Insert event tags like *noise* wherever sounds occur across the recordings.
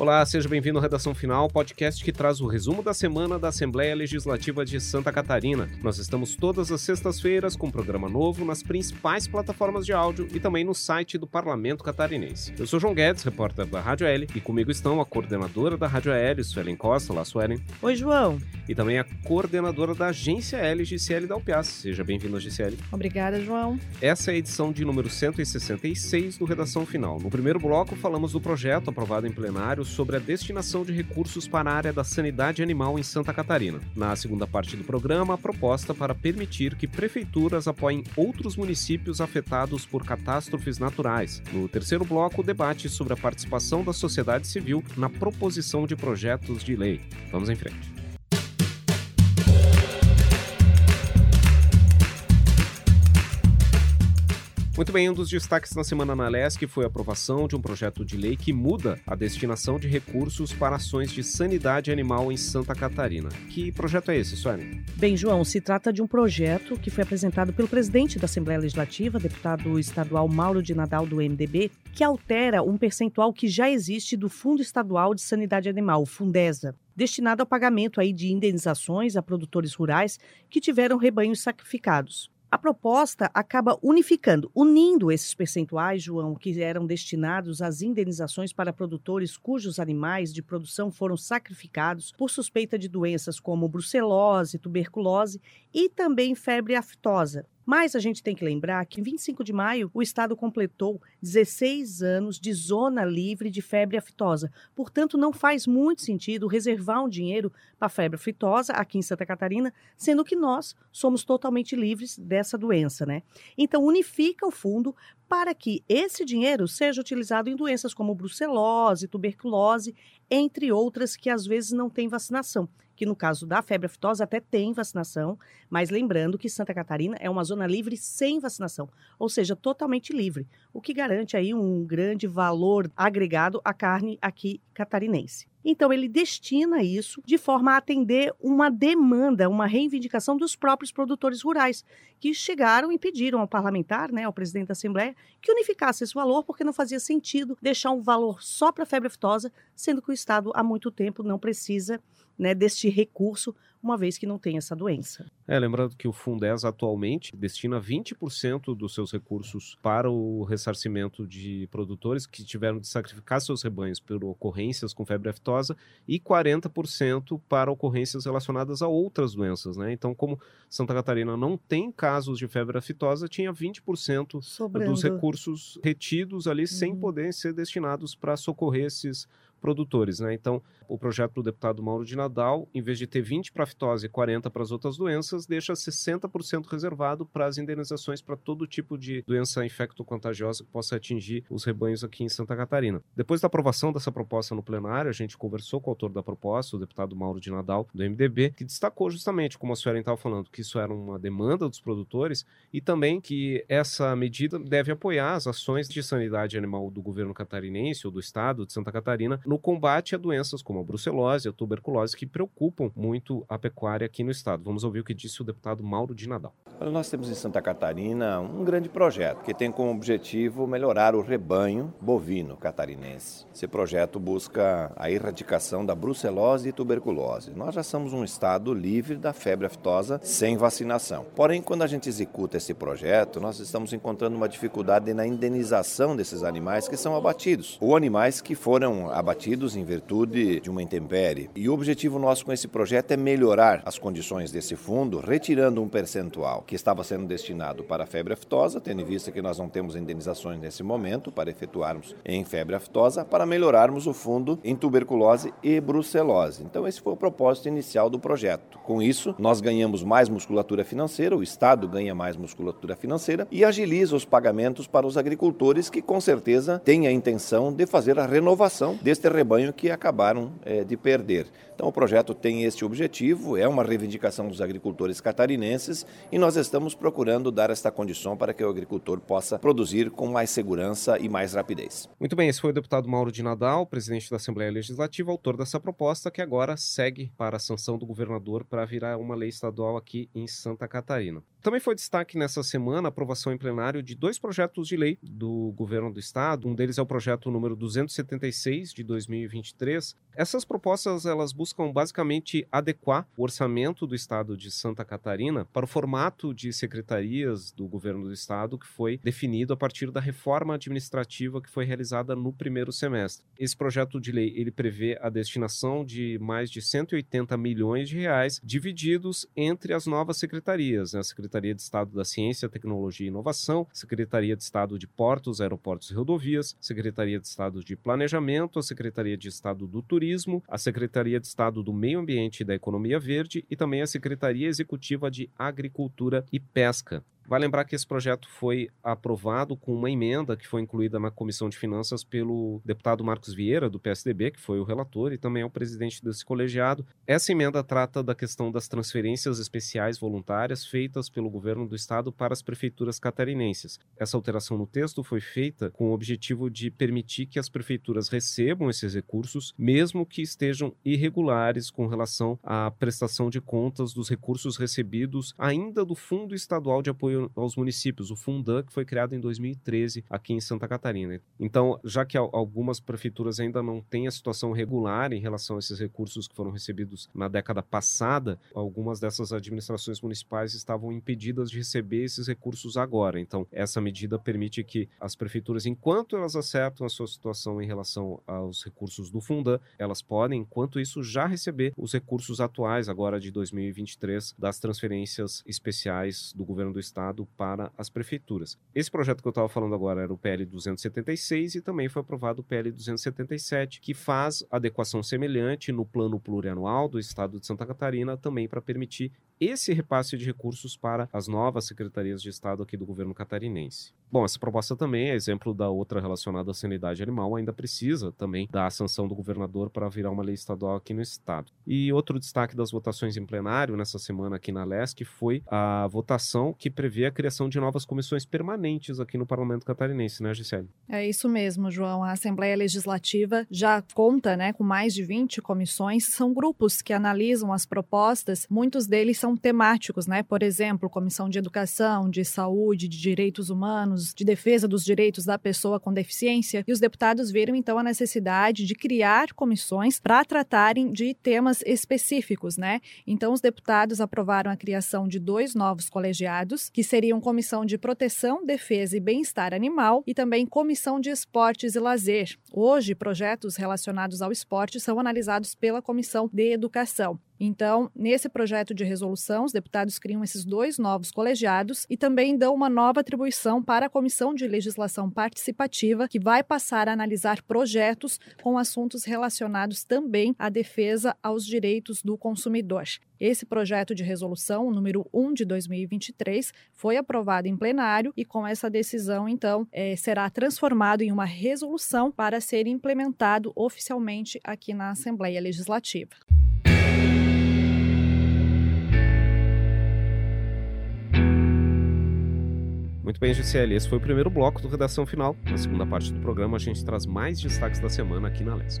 Olá, seja bem-vindo ao Redação Final, podcast que traz o resumo da semana da Assembleia Legislativa de Santa Catarina. Nós estamos todas as sextas-feiras com um programa novo nas principais plataformas de áudio e também no site do Parlamento Catarinense. Eu sou João Guedes, repórter da Rádio L, e comigo estão a coordenadora da Rádio L, Suelen Costa. Olá, Suelen. Oi, João. E também a coordenadora da Agência L, Gisele Dalpiaz. Seja bem-vinda, Gisele. Obrigada, João. Essa é a edição de número 166 do Redação Final. No primeiro bloco, falamos do projeto aprovado em plenário sobre a destinação de recursos para a área da sanidade animal em Santa Catarina. Na segunda parte do programa, a proposta para permitir que prefeituras apoiem outros municípios afetados por catástrofes naturais. No terceiro bloco, o debate sobre a participação da sociedade civil na proposição de projetos de lei. Vamos em frente. Muito bem, um dos destaques na semana na LESC foi a aprovação de um projeto de lei que muda a destinação de recursos para ações de sanidade animal em Santa Catarina. Que projeto é esse, Sônia? Bem, João, se trata de um projeto que foi apresentado pelo presidente da Assembleia Legislativa, deputado estadual Mauro de Nadal, do MDB, que altera um percentual que já existe do Fundo Estadual de Sanidade Animal, Fundesa destinado ao pagamento aí de indenizações a produtores rurais que tiveram rebanhos sacrificados. A proposta acaba unificando, unindo esses percentuais, João, que eram destinados às indenizações para produtores cujos animais de produção foram sacrificados por suspeita de doenças como brucelose, tuberculose e também febre aftosa. Mas a gente tem que lembrar que em 25 de maio o estado completou 16 anos de zona livre de febre aftosa. Portanto, não faz muito sentido reservar um dinheiro para febre aftosa aqui em Santa Catarina, sendo que nós somos totalmente livres dessa doença, né? Então, unifica o fundo para que esse dinheiro seja utilizado em doenças como brucelose, tuberculose, entre outras que às vezes não têm vacinação que no caso da febre aftosa até tem vacinação, mas lembrando que Santa Catarina é uma zona livre sem vacinação, ou seja, totalmente livre, o que garante aí um grande valor agregado à carne aqui catarinense. Então, ele destina isso de forma a atender uma demanda, uma reivindicação dos próprios produtores rurais, que chegaram e pediram ao parlamentar, né, ao presidente da Assembleia, que unificasse esse valor, porque não fazia sentido deixar um valor só para a febre aftosa, sendo que o Estado há muito tempo não precisa né, deste recurso, uma vez que não tem essa doença. É, lembrando que o Fundes atualmente destina 20% dos seus recursos para o ressarcimento de produtores que tiveram de sacrificar seus rebanhos por ocorrências com febre aftosa e 40% para ocorrências relacionadas a outras doenças, né? Então, como Santa Catarina não tem casos de febre aftosa, tinha 20% Sobrando. dos recursos retidos ali uhum. sem poder ser destinados para socorrer esses produtores, né? Então, o projeto do deputado Mauro de Nadal, em vez de ter 20 para fitose e 40 para as outras doenças, deixa 60% reservado para as indenizações para todo tipo de doença infecto-contagiosa que possa atingir os rebanhos aqui em Santa Catarina. Depois da aprovação dessa proposta no plenário, a gente conversou com o autor da proposta, o deputado Mauro de Nadal, do MDB, que destacou justamente, como a senhora estava falando, que isso era uma demanda dos produtores e também que essa medida deve apoiar as ações de sanidade animal do governo catarinense ou do estado de Santa Catarina no combate a doenças como a brucelose e a tuberculose que preocupam muito a pecuária aqui no estado. Vamos ouvir o que disse o deputado Mauro de Nadal. Nós temos em Santa Catarina um grande projeto que tem como objetivo melhorar o rebanho bovino catarinense. Esse projeto busca a erradicação da brucelose e tuberculose. Nós já somos um estado livre da febre aftosa sem vacinação. Porém, quando a gente executa esse projeto, nós estamos encontrando uma dificuldade na indenização desses animais que são abatidos ou animais que foram abatidos em virtude de uma intempérie. E o objetivo nosso com esse projeto é melhorar as condições desse fundo, retirando um percentual que estava sendo destinado para a febre aftosa, tendo em vista que nós não temos indenizações nesse momento para efetuarmos em febre aftosa, para melhorarmos o fundo em tuberculose e brucelose. Então, esse foi o propósito inicial do projeto. Com isso, nós ganhamos mais musculatura financeira, o Estado ganha mais musculatura financeira e agiliza os pagamentos para os agricultores que, com certeza, têm a intenção de fazer a renovação deste rebanho que acabaram é, de perder. Então, o projeto tem este objetivo, é uma reivindicação dos agricultores catarinenses e nós estamos procurando dar esta condição para que o agricultor possa produzir com mais segurança e mais rapidez. Muito bem, esse foi o deputado Mauro de Nadal, presidente da Assembleia Legislativa, autor dessa proposta que agora segue para a sanção do governador para virar uma lei estadual aqui em Santa Catarina. Também foi destaque nessa semana a aprovação em plenário de dois projetos de lei do governo do estado. Um deles é o projeto número 276 de 2023. Essas propostas elas buscam basicamente adequar o orçamento do estado de Santa Catarina para o formato de secretarias do governo do estado que foi definido a partir da reforma administrativa que foi realizada no primeiro semestre. Esse projeto de lei ele prevê a destinação de mais de 180 milhões de reais divididos entre as novas secretarias, né? a Secretaria de Estado da Ciência, Tecnologia e Inovação, Secretaria de Estado de Portos, Aeroportos e Rodovias, Secretaria de Estado de Planejamento, a Secretaria de Estado do Turismo, a Secretaria de Estado do Meio Ambiente e da Economia Verde e também a Secretaria Executiva de Agricultura e Pesca. Vai lembrar que esse projeto foi aprovado com uma emenda que foi incluída na Comissão de Finanças pelo deputado Marcos Vieira, do PSDB, que foi o relator e também é o presidente desse colegiado. Essa emenda trata da questão das transferências especiais voluntárias feitas pelo governo do estado para as prefeituras catarinenses. Essa alteração no texto foi feita com o objetivo de permitir que as prefeituras recebam esses recursos, mesmo que estejam irregulares com relação à prestação de contas dos recursos recebidos ainda do Fundo Estadual de Apoio aos municípios, o Fundan, que foi criado em 2013 aqui em Santa Catarina. Então, já que algumas prefeituras ainda não têm a situação regular em relação a esses recursos que foram recebidos na década passada, algumas dessas administrações municipais estavam impedidas de receber esses recursos agora. Então, essa medida permite que as prefeituras, enquanto elas acertam a sua situação em relação aos recursos do Fundan, elas podem, enquanto isso, já receber os recursos atuais agora de 2023 das transferências especiais do governo do estado Para as prefeituras. Esse projeto que eu estava falando agora era o PL 276 e também foi aprovado o PL 277, que faz adequação semelhante no plano plurianual do Estado de Santa Catarina, também para permitir esse repasse de recursos para as novas secretarias de Estado aqui do governo catarinense. Bom, essa proposta também é exemplo da outra relacionada à sanidade animal, ainda precisa também da sanção do governador para virar uma lei estadual aqui no estado. E outro destaque das votações em plenário nessa semana aqui na LESC foi a votação que prevê a criação de novas comissões permanentes aqui no Parlamento catarinense, né, Gisele? É isso mesmo, João. A Assembleia Legislativa já conta né, com mais de 20 comissões. São grupos que analisam as propostas, muitos deles são temáticos, né? Por exemplo, Comissão de Educação, de Saúde, de Direitos Humanos de defesa dos direitos da pessoa com deficiência, e os deputados viram então a necessidade de criar comissões para tratarem de temas específicos, né? Então os deputados aprovaram a criação de dois novos colegiados, que seriam Comissão de Proteção, Defesa e Bem-Estar Animal e também Comissão de Esportes e Lazer. Hoje, projetos relacionados ao esporte são analisados pela Comissão de Educação. Então, nesse projeto de resolução, os deputados criam esses dois novos colegiados e também dão uma nova atribuição para a Comissão de Legislação Participativa, que vai passar a analisar projetos com assuntos relacionados também à defesa aos direitos do consumidor. Esse projeto de resolução, número 1 de 2023, foi aprovado em plenário e com essa decisão, então, é, será transformado em uma resolução para ser implementado oficialmente aqui na Assembleia Legislativa. Muito bem, GCL, esse foi o primeiro bloco do Redação Final. Na segunda parte do programa, a gente traz mais destaques da semana aqui na LESC.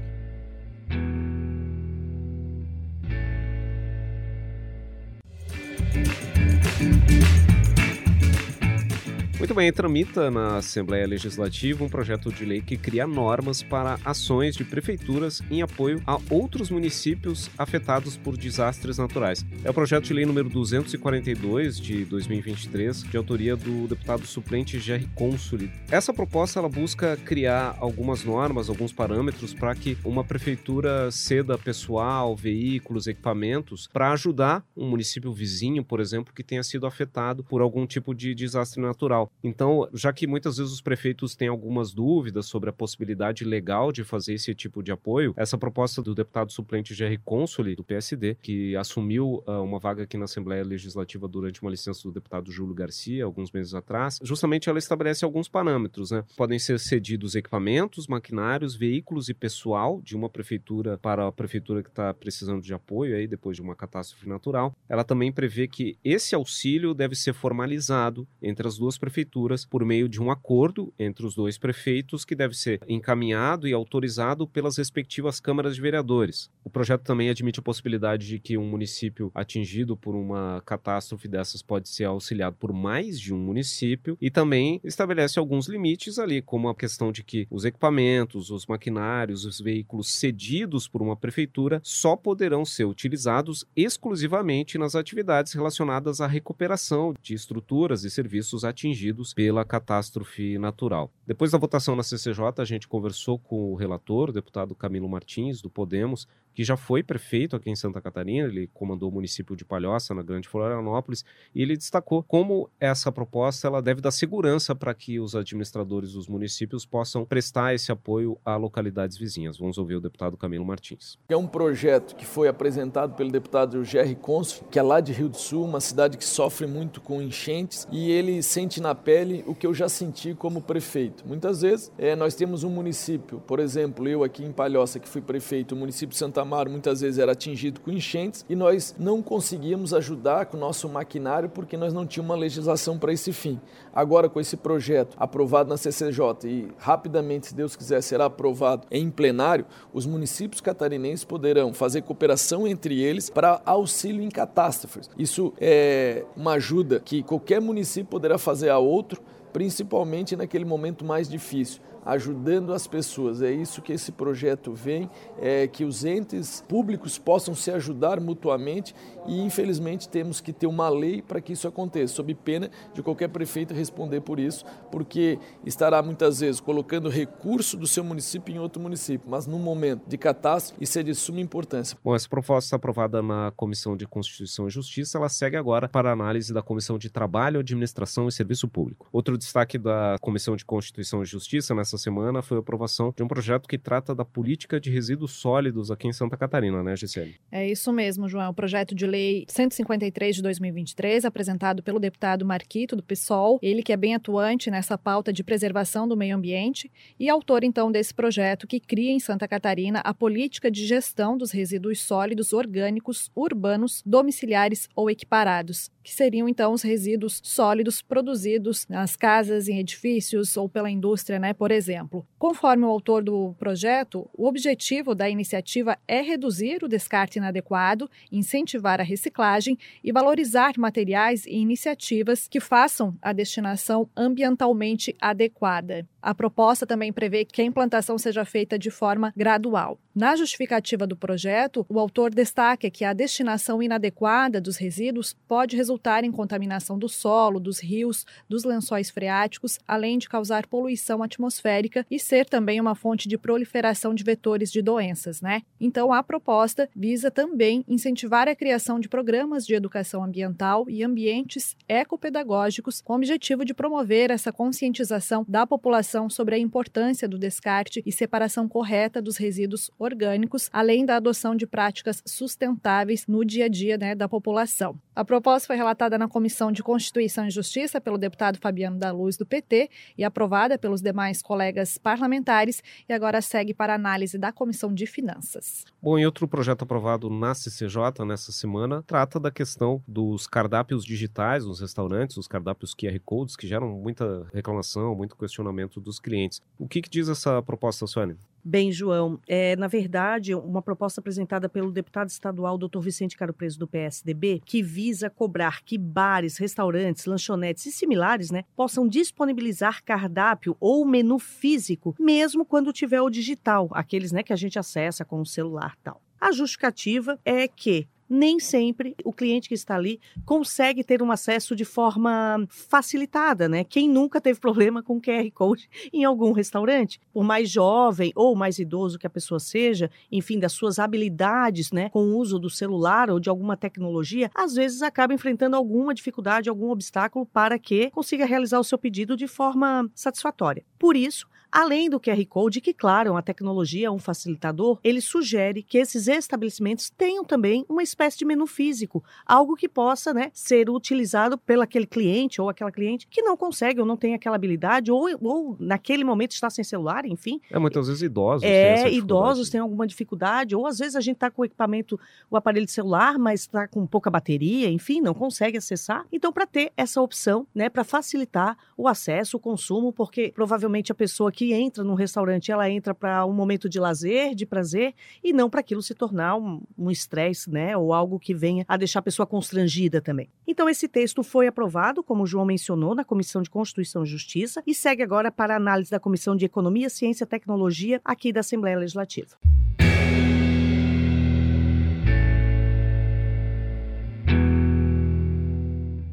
Muito bem, tramita na Assembleia Legislativa um projeto de lei que cria normas para ações de prefeituras em apoio a outros municípios afetados por desastres naturais. É o projeto de lei número 242 de 2023, de autoria do deputado suplente Jerry Consuli. Essa proposta ela busca criar algumas normas, alguns parâmetros para que uma prefeitura ceda pessoal, veículos, equipamentos para ajudar um município vizinho, por exemplo, que tenha sido afetado por algum tipo de desastre natural. Então, já que muitas vezes os prefeitos têm algumas dúvidas sobre a possibilidade legal de fazer esse tipo de apoio, essa proposta do deputado suplente Jerry Consoli, do PSD, que assumiu uh, uma vaga aqui na Assembleia Legislativa durante uma licença do deputado Júlio Garcia, alguns meses atrás, justamente ela estabelece alguns parâmetros, né? Podem ser cedidos equipamentos, maquinários, veículos e pessoal de uma prefeitura para a prefeitura que está precisando de apoio aí depois de uma catástrofe natural. Ela também prevê que esse auxílio deve ser formalizado entre as duas prefeituras prefeituras por meio de um acordo entre os dois prefeitos que deve ser encaminhado e autorizado pelas respectivas câmaras de vereadores. O projeto também admite a possibilidade de que um município atingido por uma catástrofe dessas pode ser auxiliado por mais de um município e também estabelece alguns limites ali, como a questão de que os equipamentos, os maquinários, os veículos cedidos por uma prefeitura só poderão ser utilizados exclusivamente nas atividades relacionadas à recuperação de estruturas e serviços atingidos pela catástrofe natural. Depois da votação na CCJ, a gente conversou com o relator, o deputado Camilo Martins, do Podemos, que já foi prefeito aqui em Santa Catarina, ele comandou o município de Palhoça, na Grande Florianópolis, e ele destacou como essa proposta ela deve dar segurança para que os administradores dos municípios possam prestar esse apoio a localidades vizinhas. Vamos ouvir o deputado Camilo Martins. É um projeto que foi apresentado pelo deputado Jerry Consul, que é lá de Rio do Sul, uma cidade que sofre muito com enchentes, e ele sente na pele o que eu já senti como prefeito. Muitas vezes é, nós temos um município, por exemplo, eu aqui em Palhoça, que fui prefeito, o município de Santa Amaro muitas vezes era atingido com enchentes e nós não conseguíamos ajudar com o nosso maquinário porque nós não tínhamos uma legislação para esse fim. Agora, com esse projeto aprovado na CCJ e rapidamente, se Deus quiser, será aprovado em plenário, os municípios catarinenses poderão fazer cooperação entre eles para auxílio em catástrofes. Isso é uma ajuda que qualquer município poderá fazer a outro principalmente naquele momento mais difícil ajudando as pessoas. É isso que esse projeto vem, é que os entes públicos possam se ajudar mutuamente e infelizmente temos que ter uma lei para que isso aconteça, sob pena de qualquer prefeito responder por isso, porque estará muitas vezes colocando recurso do seu município em outro município, mas no momento de catástrofe isso é de suma importância. Bom, essa proposta aprovada na Comissão de Constituição e Justiça, ela segue agora para análise da Comissão de Trabalho, Administração e Serviço Público. Outro destaque da Comissão de Constituição e Justiça nessa semana foi a aprovação de um projeto que trata da política de resíduos sólidos aqui em Santa Catarina, né, Gisele? É isso mesmo, João. O projeto de lei 153 de 2023, apresentado pelo deputado Marquito, do PSOL, ele que é bem atuante nessa pauta de preservação do meio ambiente e autor, então, desse projeto que cria em Santa Catarina a política de gestão dos resíduos sólidos orgânicos urbanos, domiciliares ou equiparados, que seriam, então, os resíduos sólidos produzidos nas casas, em edifícios ou pela indústria, né, por exemplo. Conforme o autor do projeto, o objetivo da iniciativa é reduzir o descarte inadequado, incentivar a reciclagem e valorizar materiais e iniciativas que façam a destinação ambientalmente adequada. A proposta também prevê que a implantação seja feita de forma gradual. Na justificativa do projeto, o autor destaca que a destinação inadequada dos resíduos pode resultar em contaminação do solo, dos rios, dos lençóis freáticos, além de causar poluição atmosférica e ser também uma fonte de proliferação de vetores de doenças, né? Então, a proposta visa também incentivar a criação de programas de educação ambiental e ambientes ecopedagógicos com o objetivo de promover essa conscientização da população sobre a importância do descarte e separação correta dos resíduos orgânicos, além da adoção de práticas sustentáveis no dia a dia né, da população. A proposta foi relatada na Comissão de Constituição e Justiça pelo deputado Fabiano da Luz, do PT, e aprovada pelos demais colegas parlamentares, e agora segue para análise da Comissão de Finanças. Bom, e outro projeto aprovado na CCJ nessa semana trata da questão dos cardápios digitais nos restaurantes, os cardápios QR Codes, que geram muita reclamação, muito questionamento dos clientes. O que, que diz essa proposta, Sônia? Bem, João, é, na verdade, uma proposta apresentada pelo deputado estadual Dr. Vicente Caro Preso do PSDB, que visa cobrar que bares, restaurantes, lanchonetes e similares né, possam disponibilizar cardápio ou menu físico, mesmo quando tiver o digital, aqueles né, que a gente acessa com o celular tal. A justificativa é que nem sempre o cliente que está ali consegue ter um acesso de forma facilitada, né? Quem nunca teve problema com QR Code *laughs* em algum restaurante? Por mais jovem ou mais idoso que a pessoa seja, enfim, das suas habilidades, né, com o uso do celular ou de alguma tecnologia, às vezes acaba enfrentando alguma dificuldade, algum obstáculo para que consiga realizar o seu pedido de forma satisfatória. Por isso, Além do QR Code, que, claro, a tecnologia é um facilitador, ele sugere que esses estabelecimentos tenham também uma espécie de menu físico, algo que possa né, ser utilizado pelo aquele cliente ou aquela cliente que não consegue ou não tem aquela habilidade, ou, ou naquele momento está sem celular, enfim. É muitas vezes idosos. É, têm idosos têm alguma dificuldade, ou às vezes a gente está com o equipamento, o aparelho de celular, mas está com pouca bateria, enfim, não consegue acessar. Então, para ter essa opção, né, para facilitar o acesso, o consumo, porque provavelmente a pessoa que entra num restaurante, ela entra para um momento de lazer, de prazer, e não para aquilo se tornar um estresse, né, ou algo que venha a deixar a pessoa constrangida também. Então, esse texto foi aprovado, como o João mencionou, na Comissão de Constituição e Justiça, e segue agora para análise da Comissão de Economia, Ciência e Tecnologia aqui da Assembleia Legislativa.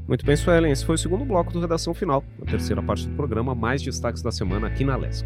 Muito bem, Suelen, esse foi o segundo bloco do Redação Final, a terceira parte do programa, mais destaques da semana aqui na LESC.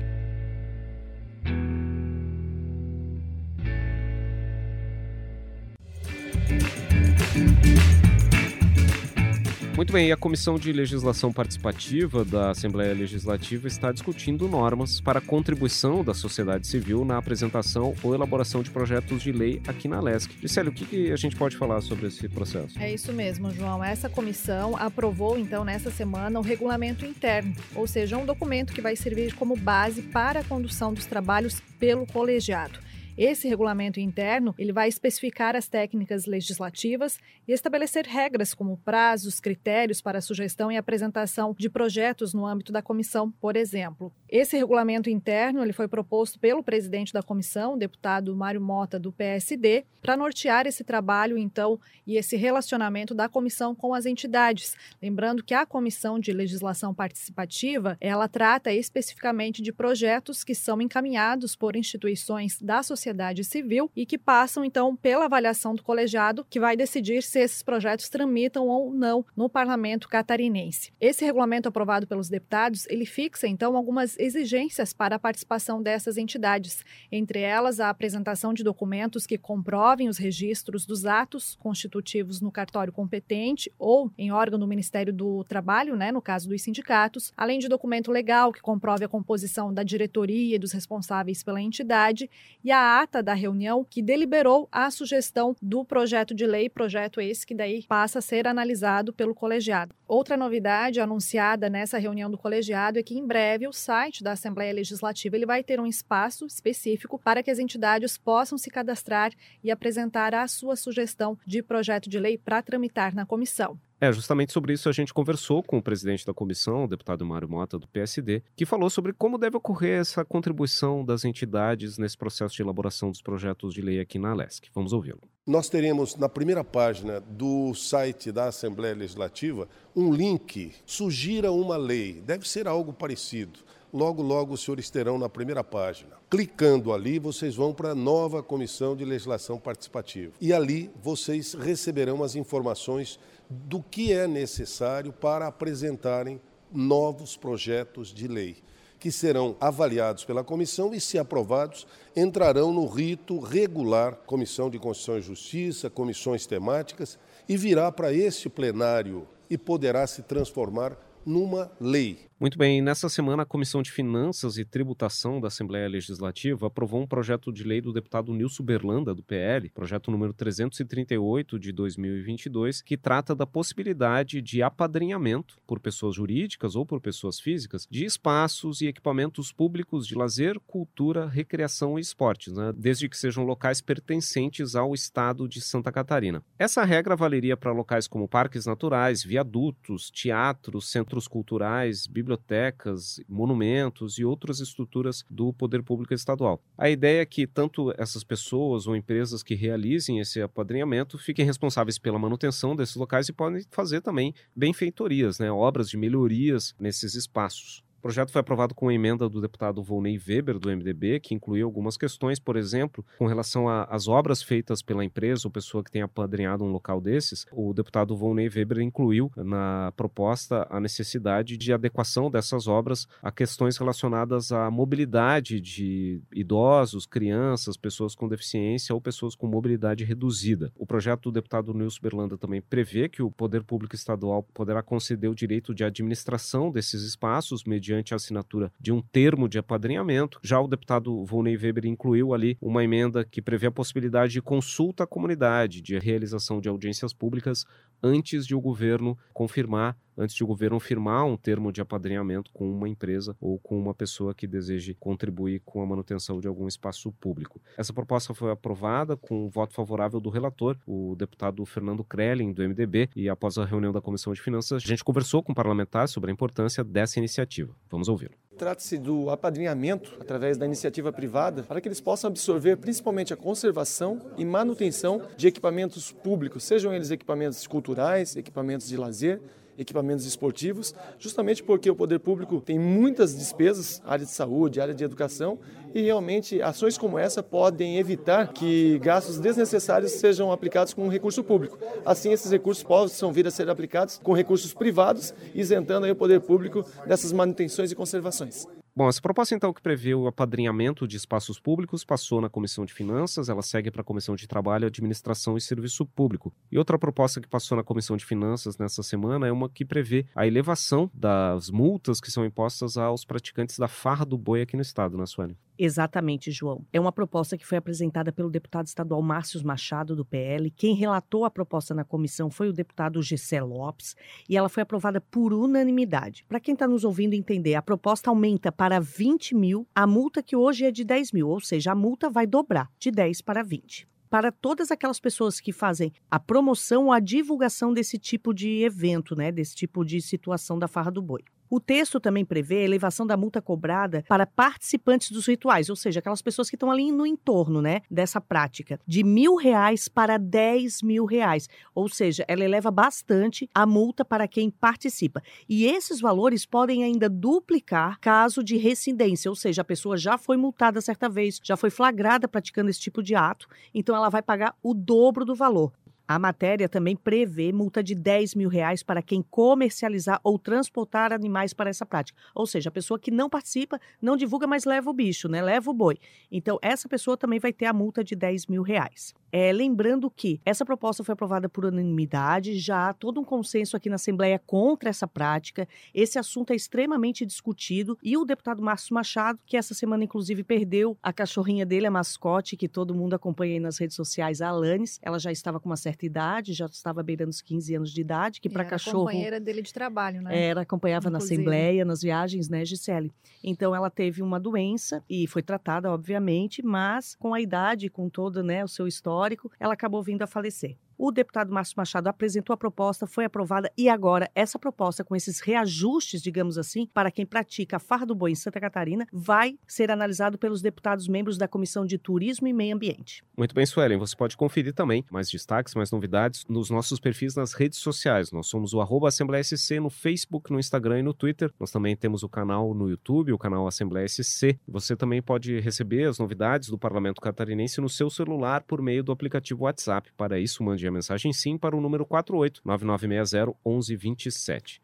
Muito bem, e a Comissão de Legislação Participativa da Assembleia Legislativa está discutindo normas para a contribuição da sociedade civil na apresentação ou elaboração de projetos de lei aqui na LESC. Gisele, o que, a gente pode falar sobre esse processo? É isso mesmo, João. Essa comissão aprovou, então, nessa semana, o regulamento interno, ou seja, um documento que vai servir como base para a condução dos trabalhos pelo colegiado. Esse regulamento interno ele vai especificar as técnicas legislativas e estabelecer regras como prazos, critérios para sugestão e apresentação de projetos no âmbito da comissão, por exemplo. Esse regulamento interno ele foi proposto pelo presidente da comissão, deputado Mário Mota, do PSD, para nortear esse trabalho, então, e esse relacionamento da comissão com as entidades. Lembrando que a Comissão de Legislação Participativa, ela trata especificamente de projetos que são encaminhados por instituições da sociedade civil e que passam, então, pela avaliação do colegiado, que vai decidir se esses projetos tramitam ou não no parlamento catarinense. Esse regulamento aprovado pelos deputados, ele fixa, então, algumas exigências para a participação dessas entidades, entre elas a apresentação de documentos que comprovem os registros dos atos constitutivos no cartório competente ou em órgão do Ministério do Trabalho, né, no caso dos sindicatos, além de documento legal que comprove a composição da diretoria e dos responsáveis pela entidade e a ata da reunião que deliberou a sugestão do projeto de lei, projeto esse que daí passa a ser analisado pelo colegiado. Outra novidade anunciada nessa reunião do colegiado é que em breve o site site da Assembleia Legislativa ele vai ter um espaço específico para que as entidades possam se cadastrar e apresentar a sua sugestão de projeto de lei para tramitar na comissão. É, justamente sobre isso a gente conversou com o presidente da comissão, o deputado Mário Mota, do PSD, que falou sobre como deve ocorrer essa contribuição das entidades nesse processo de elaboração dos projetos de lei aqui na Alesc. Vamos ouvi-lo. Nós teremos na primeira página do site da Assembleia Legislativa um link, sugira uma lei, deve ser algo parecido logo, logo os senhores terão na primeira página. Clicando ali, vocês vão para a nova Comissão de Legislação Participativa. E ali vocês receberão as informações do que é necessário para apresentarem novos projetos de lei, que serão avaliados pela comissão e, se aprovados, entrarão no rito regular Comissão de Constituição e Justiça, comissões temáticas, e virá para este plenário e poderá se transformar numa lei. Muito bem, nessa semana a Comissão de Finanças e Tributação da Assembleia Legislativa aprovou um projeto de lei do deputado Nilson Berlanda, do PL, projeto número 338 de 2022, que trata da possibilidade de apadrinhamento por pessoas jurídicas ou por pessoas físicas de espaços e equipamentos públicos de lazer, cultura, recreação e esportes, né, desde que sejam locais pertencentes ao estado de Santa Catarina. Essa regra valeria para locais como parques naturais, viadutos, teatros, centros culturais, bibliotecas bibliotecas, monumentos e outras estruturas do poder público estadual. A ideia é que tanto essas pessoas ou empresas que realizem esse apadrinhamento fiquem responsáveis pela manutenção desses locais e podem fazer também benfeitorias, né, obras de melhorias nesses espaços. O projeto foi aprovado com emenda do deputado Volney Weber, do MDB, que incluiu algumas questões, por exemplo, com relação às obras feitas pela empresa ou pessoa que tenha apadrinhado um local desses. O deputado Volney Weber incluiu na proposta a necessidade de adequação dessas obras a questões relacionadas à mobilidade de idosos, crianças, pessoas com deficiência ou pessoas com mobilidade reduzida. O projeto do deputado Nilson Berlanda também prevê que o poder público estadual poderá conceder o direito de administração desses espaços mediante mediante a assinatura de um termo de apadrinhamento. Já o deputado Volney Weber incluiu ali uma emenda que prevê a possibilidade de consulta à comunidade, de realização de audiências públicas antes de o governo confirmar antes de o governo firmar um termo de apadrinhamento com uma empresa ou com uma pessoa que deseje contribuir com a manutenção de algum espaço público. Essa proposta foi aprovada com o voto favorável do relator, o deputado Fernando Krellin, do MDB, e após a reunião da Comissão de Finanças, a gente conversou com o parlamentar sobre a importância dessa iniciativa. Vamos ouvi-lo. Trata-se do apadrinhamento através da iniciativa privada para que eles possam absorver principalmente a conservação e manutenção de equipamentos públicos, sejam eles equipamentos culturais, equipamentos de lazer, equipamentos esportivos, justamente porque o poder público tem muitas despesas, área de saúde, área de educação, e realmente ações como essa podem evitar que gastos desnecessários sejam aplicados com recurso público. Assim, esses recursos possam vir a ser aplicados com recursos privados, isentando o poder público dessas manutenções e conservações. Bom, essa proposta então que prevê o apadrinhamento de espaços públicos passou na Comissão de Finanças, ela segue para a Comissão de Trabalho, Administração e Serviço Público. E outra proposta que passou na Comissão de Finanças nessa semana é uma que prevê a elevação das multas que são impostas aos praticantes da farra do boi aqui no estado, né, Sueli? Exatamente, João. É uma proposta que foi apresentada pelo deputado estadual Márcio Machado, do PL. Quem relatou a proposta na comissão foi o deputado Gessé Lopes e ela foi aprovada por unanimidade. Para quem está nos ouvindo entender, a proposta aumenta para 20 mil a multa que hoje é de 10 mil, ou seja, a multa vai dobrar de 10 para 20 para todas aquelas pessoas que fazem a promoção ou a divulgação desse tipo de evento, né, desse tipo de situação da farra do boi. O texto também prevê a elevação da multa cobrada para participantes dos rituais, ou seja, aquelas pessoas que estão ali no entorno né, dessa prática, de mil reais para dez mil reais. Ou seja, ela eleva bastante a multa para quem participa. E esses valores podem ainda duplicar caso de rescindência, ou seja, a pessoa já foi multada certa vez, já foi flagrada praticando esse tipo de ato, então ela vai pagar o dobro do valor. A matéria também prevê multa de 10 mil reais para quem comercializar ou transportar animais para essa prática. Ou seja, a pessoa que não participa, não divulga, mas leva o bicho, né? Leva o boi. Então, essa pessoa também vai ter a multa de 10 mil reais. É, lembrando que essa proposta foi aprovada por unanimidade, já há todo um consenso aqui na Assembleia contra essa prática. Esse assunto é extremamente discutido e o deputado Márcio Machado, que essa semana inclusive perdeu a cachorrinha dele, a mascote, que todo mundo acompanha aí nas redes sociais, a Alanis, ela já estava com uma certa idade, já estava beirando os 15 anos de idade, que para cachorro... companheira dele de trabalho, né? Era, acompanhava inclusive. na Assembleia, nas viagens, né, Gisele? Então ela teve uma doença e foi tratada, obviamente, mas com a idade, com todo né, o seu histórico, ela acabou vindo a falecer. O deputado Márcio Machado apresentou a proposta, foi aprovada e agora essa proposta com esses reajustes, digamos assim, para quem pratica a farra do boi em Santa Catarina, vai ser analisado pelos deputados membros da Comissão de Turismo e Meio Ambiente. Muito bem, Suelen, você pode conferir também mais destaques, mais novidades nos nossos perfis nas redes sociais. Nós somos o arroba Assembleia SC no Facebook, no Instagram e no Twitter. Nós também temos o canal no YouTube, o canal Assembleia SC. Você também pode receber as novidades do Parlamento Catarinense no seu celular por meio do aplicativo WhatsApp. Para isso, mande a mensagem sim para o número 48 9960 1127.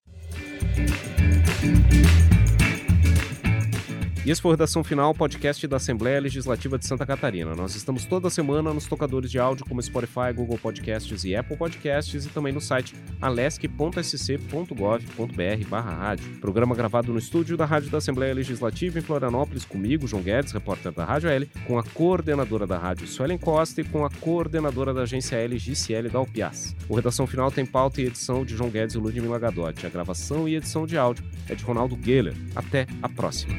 E esse foi o Redação Final, podcast da Assembleia Legislativa de Santa Catarina. Nós estamos toda semana nos tocadores de áudio como Spotify, Google Podcasts e Apple Podcasts e também no site alesc.sc.gov.br barra rádio. Programa gravado no estúdio da Rádio da Assembleia Legislativa em Florianópolis, comigo, João Guedes, repórter da Rádio L, com a coordenadora da rádio Suelen Costa e com a coordenadora da agência L, Giciele Dalpias. O Redação Final tem pauta e edição de João Guedes e Ludmila Gadotti. A gravação e edição de áudio é de Ronaldo Geller. Até a próxima.